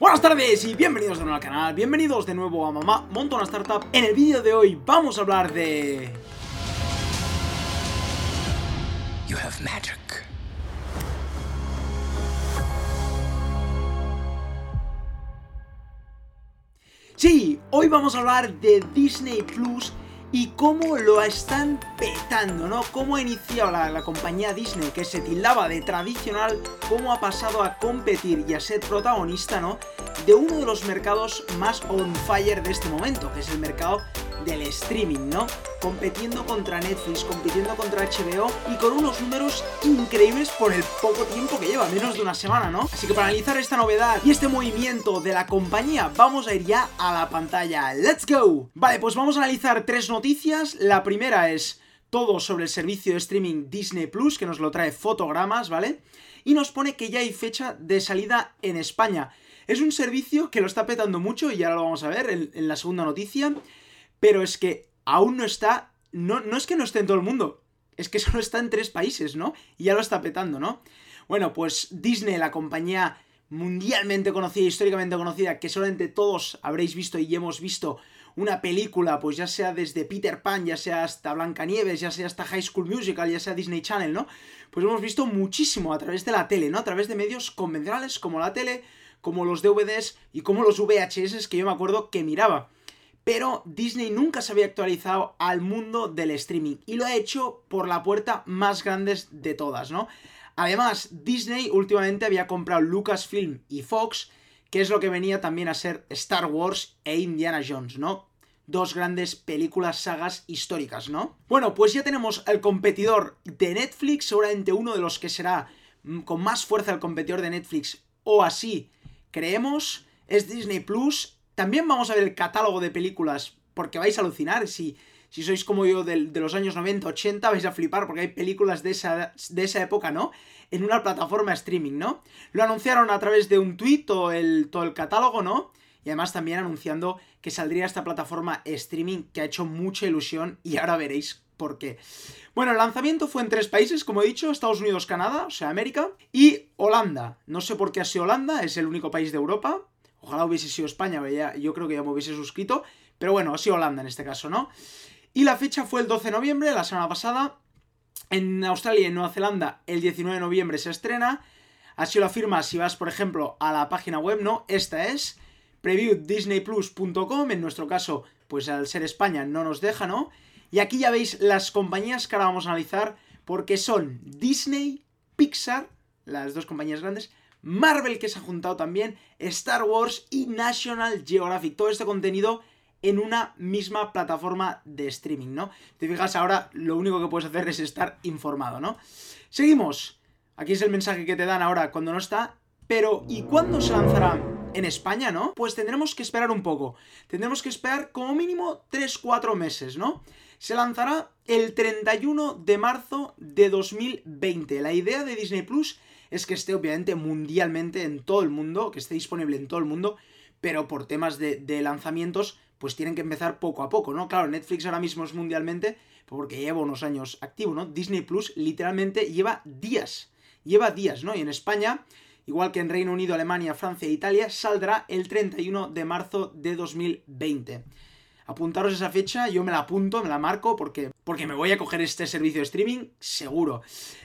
Buenas tardes y bienvenidos de nuevo al canal, bienvenidos de nuevo a Mamá Monta una Startup. En el vídeo de hoy vamos a hablar de... You have magic. Sí, hoy vamos a hablar de Disney Plus y cómo lo están petando, ¿no? Cómo ha iniciado la, la, compañía Disney, que se tildaba de tradicional, cómo ha pasado a competir y a ser protagonista, ¿no? De uno de los mercados más on fire de este momento, que es el mercado del streaming, ¿no? Compitiendo contra Netflix, compitiendo contra HBO y con unos números increíbles por el poco tiempo que lleva, menos de una semana, ¿no? Así que para analizar esta novedad y este movimiento de la compañía, vamos a ir ya a la pantalla. ¡Let's go! Vale, pues vamos a analizar tres noticias. La primera es todo sobre el servicio de streaming Disney Plus, que nos lo trae fotogramas, ¿vale? Y nos pone que ya hay fecha de salida en España. Es un servicio que lo está petando mucho y ahora lo vamos a ver en, en la segunda noticia pero es que aún no está, no, no es que no esté en todo el mundo, es que solo está en tres países, ¿no? Y ya lo está petando, ¿no? Bueno, pues Disney, la compañía mundialmente conocida, históricamente conocida, que solamente todos habréis visto y hemos visto una película, pues ya sea desde Peter Pan, ya sea hasta Blancanieves, ya sea hasta High School Musical, ya sea Disney Channel, ¿no? Pues hemos visto muchísimo a través de la tele, ¿no? A través de medios convencionales como la tele, como los DVDs y como los VHS que yo me acuerdo que miraba pero Disney nunca se había actualizado al mundo del streaming y lo ha hecho por la puerta más grande de todas, ¿no? Además, Disney últimamente había comprado Lucasfilm y Fox, que es lo que venía también a ser Star Wars e Indiana Jones, ¿no? Dos grandes películas, sagas históricas, ¿no? Bueno, pues ya tenemos el competidor de Netflix, seguramente uno de los que será mm, con más fuerza el competidor de Netflix, o así creemos, es Disney Plus también vamos a ver el catálogo de películas, porque vais a alucinar. Si, si sois como yo de, de, los años 90, 80, vais a flipar, porque hay películas de esa, de esa época, ¿no? En una plataforma streaming, ¿no? Lo anunciaron a través de un tweet el, todo el catálogo, ¿no? Y además también anunciando que saldría esta plataforma streaming que ha hecho mucha ilusión y ahora veréis por qué. Bueno, el lanzamiento fue en tres países, como he dicho, Estados Unidos, Canadá, o sea, América, y Holanda. No sé por qué ha sido Holanda, es el único país de Europa, Ojalá hubiese sido España, ya, yo creo que ya me hubiese suscrito. Pero bueno, ha sido Holanda en este caso, ¿no? Y la fecha fue el 12 de noviembre, la semana pasada. En Australia y en Nueva Zelanda, el 19 de noviembre se estrena. Así lo afirma si vas, por ejemplo, a la página web, ¿no? Esta es previewdisneyplus.com. En nuestro caso, pues al ser España no nos deja, ¿no? Y aquí ya veis las compañías que ahora vamos a analizar, porque son Disney, Pixar, las dos compañías grandes, Marvel que se ha juntado también, Star Wars y National Geographic. Todo este contenido en una misma plataforma de streaming, ¿no? Te fijas ahora, lo único que puedes hacer es estar informado, ¿no? Seguimos. Aquí es el mensaje que te dan ahora cuando no está. Pero, ¿y cuándo se lanzará en España, no? Pues tendremos que esperar un poco. Tendremos que esperar como mínimo 3-4 meses, ¿no? Se lanzará el 31 de marzo de 2020. La idea de Disney Plus es que esté obviamente mundialmente en todo el mundo, que esté disponible en todo el mundo, pero por temas de, lanzamientos, pues tienen que empezar poco a poco, ¿no? Claro, Netflix ahora mismo es mundialmente, porque lleva unos años activo, ¿no? Disney Plus literalmente lleva días, lleva días, ¿no? Y en España, igual que en Reino Unido, Alemania, Francia e Italia, saldrá el 31 de marzo de 2020 apuntaros esa fecha, yo me la apunto, me la marco porque, porque me voy a coger este servicio de streaming seguro.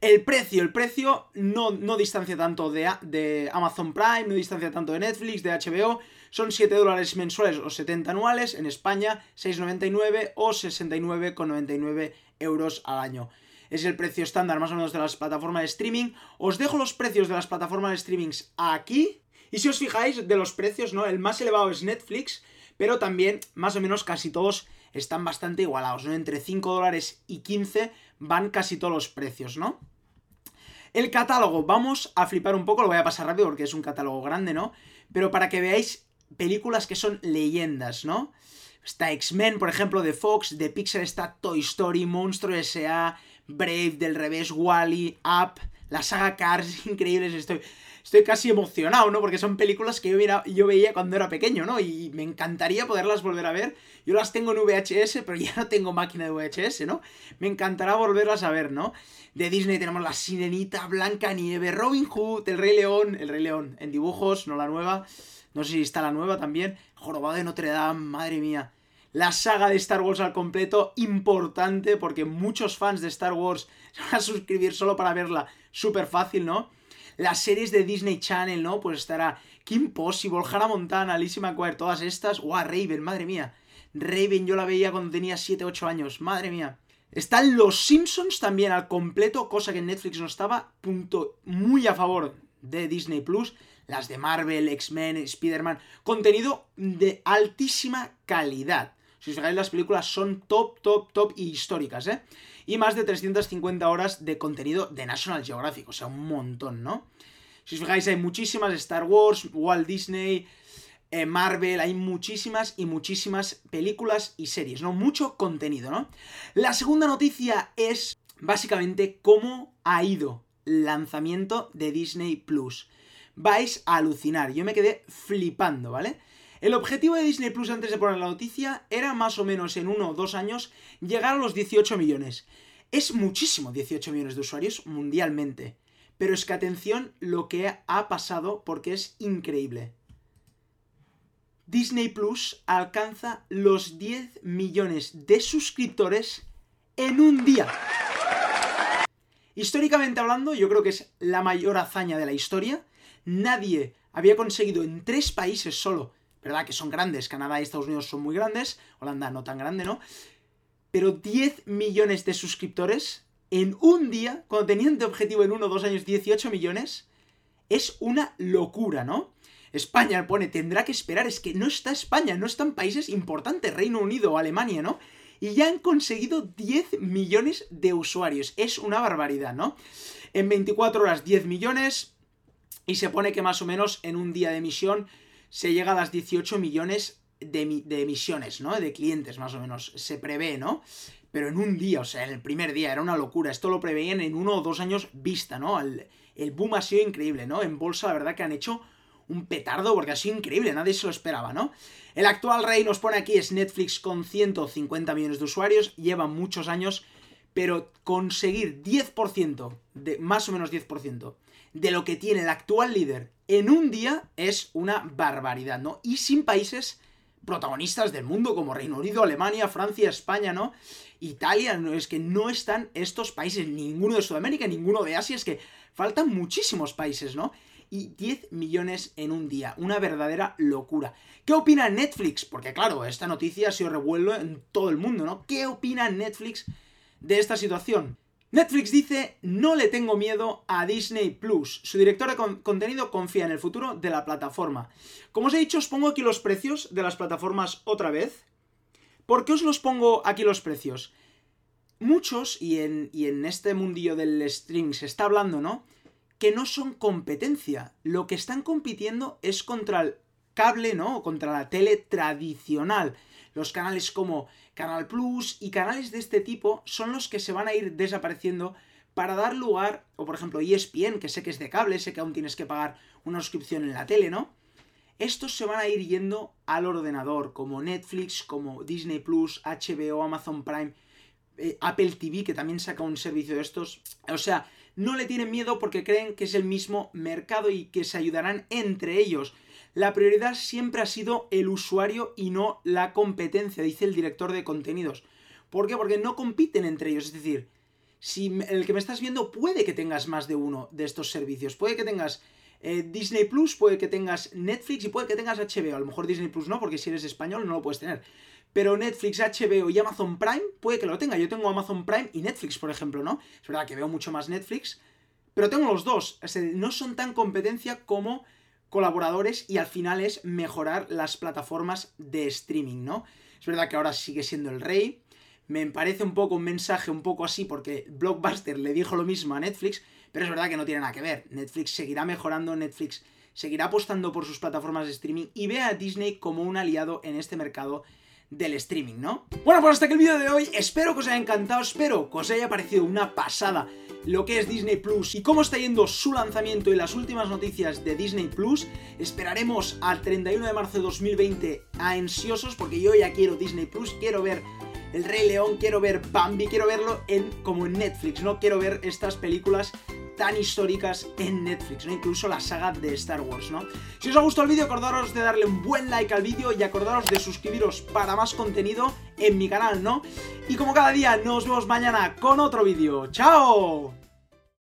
El precio, el precio no, no distancia tanto de, de Amazon Prime, no distancia tanto de Netflix, de HBO, son 7 dólares mensuales o 70 anuales, en España 6,99 o 69,99 euros al año. Es el precio estándar más o menos de las plataformas de streaming. Os dejo los precios de las plataformas de streamings aquí. Y si os fijáis de los precios, ¿no? El más elevado es Netflix, pero también más o menos casi todos están bastante igualados, ¿no? Entre 5 dólares y 15 van casi todos los precios, ¿no? El catálogo, vamos a flipar un poco, lo voy a pasar rápido porque es un catálogo grande, ¿no? Pero para que veáis películas que son leyendas, ¿no? Está X-Men, por ejemplo, de Fox, de Pixar está Toy Story, Monstruo S.A., Brave, del revés, Wally, Up, la saga Cars, increíbles, estoy estoy casi emocionado, ¿no? Porque son películas que yo, yo veía cuando era pequeño, ¿no? Y me encantaría poderlas volver a ver. Yo las tengo en VHS, pero ya no tengo máquina de VHS, ¿no? Me encantará volverlas a ver, ¿no? De Disney tenemos La Sirenita, Blanca Nieve, Robin Hood, El Rey León, El Rey León en dibujos, no la nueva. No sé si está la nueva también. Jorobado de Notre Dame, madre mía. La saga de Star Wars al completo, importante, porque muchos fans de Star Wars se van a suscribir solo para verla. Súper fácil, ¿no? Las series de Disney Channel, ¿no? Pues estará Kim Possible, Hannah Montana, Lizzie McGuire, todas estas. ¡Guau, Raven, madre mía! Raven yo la veía cuando tenía 7-8 años, madre mía. Están los Simpsons también al completo, cosa que en Netflix no estaba. Punto muy a favor de Disney Plus. Las de Marvel, X-Men, Spider-Man. Contenido de altísima calidad. Si os fijáis, las películas son top, top, top y históricas, ¿eh? Y más de 350 horas de contenido de National Geographic, o sea, un montón, ¿no? Si os fijáis, hay muchísimas Star Wars, Walt Disney, eh, Marvel, hay muchísimas y muchísimas películas y series, ¿no? Mucho contenido, ¿no? La segunda noticia es básicamente cómo ha ido el lanzamiento de Disney Plus. Vais a alucinar, yo me quedé flipando, ¿vale? El objetivo de Disney Plus antes de poner la noticia era más o menos en uno o dos años llegar a los 18 millones. Es muchísimo 18 millones de usuarios mundialmente. Pero es que atención lo que ha pasado porque es increíble. Disney Plus alcanza los 10 millones de suscriptores en un día. Históricamente hablando, yo creo que es la mayor hazaña de la historia. Nadie había conseguido en tres países solo, ¿verdad? Que son grandes, Canadá y Estados Unidos son muy grandes, Holanda no tan grande, ¿no? Pero 10 millones de suscriptores en un día, cuando tenían de objetivo en uno o dos años 18 millones, es una locura, ¿no? España pone, tendrá que esperar, es que no está España, no están países importantes, Reino Unido o Alemania, ¿no? Y ya han conseguido 10 millones de usuarios, es una barbaridad, ¿no? En 24 horas 10 millones y se pone que más o menos en un día de emisión se llega a las 18 millones de, de emisiones, ¿no? De clientes, más o menos, se prevé, ¿no? Pero en un día, o sea, en el primer día, era una locura. Esto lo preveían en uno o dos años vista, ¿no? El, el boom ha sido increíble, ¿no? En bolsa, la verdad que han hecho un petardo porque ha sido increíble, nadie se lo esperaba, ¿no? El actual rey nos pone aquí es Netflix con 150 millones de usuarios, lleva muchos años, pero conseguir 10%, de, más o menos 10%, de lo que tiene el actual líder en un día es una barbaridad, ¿no? Y sin países protagonistas del mundo como Reino Unido, Alemania, Francia, España, ¿no? Italia, no, es que no están estos países, ninguno de Sudamérica, ninguno de Asia, es que faltan muchísimos países, ¿no? y 10 millones en un día. Una verdadera locura. ¿Qué opina Netflix? Porque claro, esta noticia ha sido revuelo en todo el mundo, ¿no? ¿Qué opina Netflix de esta situación? Netflix dice, no le tengo miedo a Disney Plus. Su director de contenido confía en el futuro de la plataforma. Como os he dicho, os pongo aquí los precios de las plataformas otra vez. ¿Por qué os los pongo aquí los precios? Muchos, y en, este mundillo del stream se está hablando, ¿no? que no son competencia. Lo que están compitiendo es contra el cable, ¿no? Contra la tele tradicional. Los canales como Canal Plus y canales de este tipo son los que se van a ir desapareciendo para dar lugar, o por ejemplo ESPN, que sé que es de cable, sé que aún tienes que pagar una suscripción en la tele, ¿no? Estos se van a ir yendo al ordenador, como Netflix, como Disney Plus, HBO, Amazon Prime, eh, Apple TV, que también saca un servicio de estos. O sea, no le tienen miedo porque creen que es el mismo mercado y que se ayudarán entre ellos. La prioridad siempre ha sido el usuario y no la competencia, dice el director de contenidos. ¿Por qué? Porque no compiten entre ellos. Es decir, si el que me estás viendo puede que tengas más de uno de estos servicios. Puede que tengas eh, Disney Plus, puede que tengas Netflix y puede que tengas HBO. A lo mejor Disney Plus no, porque si eres español no lo puedes tener. Pero Netflix, HBO y Amazon Prime puede que lo tenga. Yo tengo Amazon Prime y Netflix, por ejemplo, ¿no? Es verdad que veo mucho más Netflix, pero tengo los dos. no son tan competencia como colaboradores y al final es mejorar las plataformas de streaming, ¿no? Es verdad que ahora sigue siendo el rey. Me parece un poco un mensaje un poco así porque Blockbuster le dijo lo mismo a Netflix, pero es verdad que no tiene nada que ver. Netflix seguirá mejorando, Netflix seguirá apostando por sus plataformas de streaming y ve a Disney como un aliado en este mercado del streaming, ¿no? Bueno, pues hasta aquí el vídeo de hoy, espero que os haya encantado, espero que os haya parecido una pasada lo que es Disney Plus y cómo está yendo su lanzamiento y las últimas noticias de Disney Plus. Esperaremos al 31 de marzo de 2020 a ansiosos porque yo ya quiero Disney Plus, quiero ver El Rey León, quiero ver Bambi, quiero verlo como en Netflix, no quiero ver estas películas tan históricas en Netflix, ¿no? Incluso la saga de Star Wars, ¿no? Si os ha gustado el vídeo, acordaros de darle un buen like al vídeo y acordaros de suscribiros para más contenido en mi canal, ¿no? Y como cada día, nos vemos mañana con otro vídeo. ¡Chao!